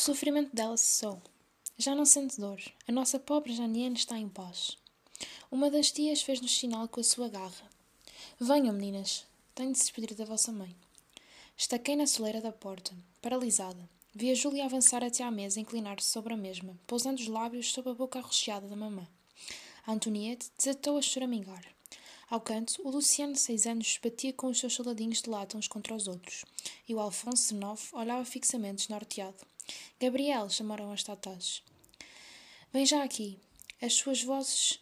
sofrimento dela cessou. Já não sente dor. A nossa pobre Janiane está em paz. Uma das tias fez-nos sinal com a sua garra. Venham, meninas. Tenho de se despedir da vossa mãe. Estaquei na soleira da porta, paralisada. Vi a Júlia avançar até à mesa e inclinar-se sobre a mesma, pousando os lábios sob a boca arroxeada da mamã. A Antoniette desatou a choramingar. Ao canto, o Luciano de seis anos batia com os seus soldadinhos de lata uns contra os outros, e o Alfonso de nove olhava fixamente desnorteado. Gabriel, chamaram as tatás. Vem já aqui. As suas vozes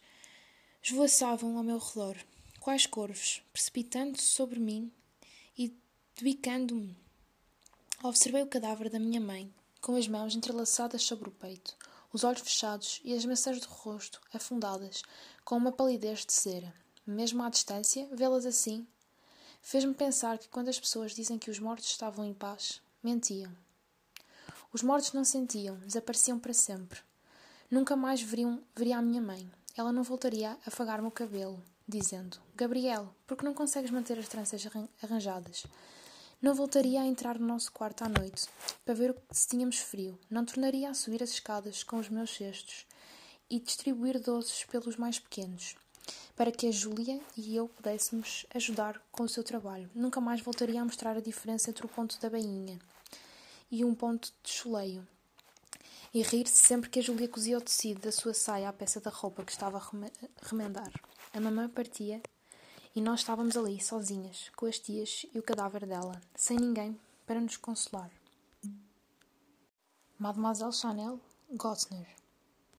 esvoaçavam ao meu redor, quais corvos, precipitando-se sobre mim e debicando-me Observei o cadáver da minha mãe, com as mãos entrelaçadas sobre o peito, os olhos fechados e as maçãs do rosto afundadas, com uma palidez de cera. Mesmo à distância, vê-las assim fez-me pensar que quando as pessoas dizem que os mortos estavam em paz, mentiam. Os mortos não sentiam, desapareciam para sempre. Nunca mais veriam, veria a minha mãe. Ela não voltaria a afagar-me o cabelo, dizendo: Gabriel, por que não consegues manter as tranças arranjadas? Não voltaria a entrar no nosso quarto à noite para ver se tínhamos frio. Não tornaria a subir as escadas com os meus cestos e distribuir doces pelos mais pequenos, para que a Júlia e eu pudéssemos ajudar com o seu trabalho. Nunca mais voltaria a mostrar a diferença entre o ponto da bainha e um ponto de chuleio. E rir-se sempre que a Júlia cosia o tecido da sua saia à peça da roupa que estava a remendar. A mamã partia e nós estávamos ali, sozinhas, com as tias e o cadáver dela, sem ninguém para nos consolar. Mademoiselle Chanel Gottner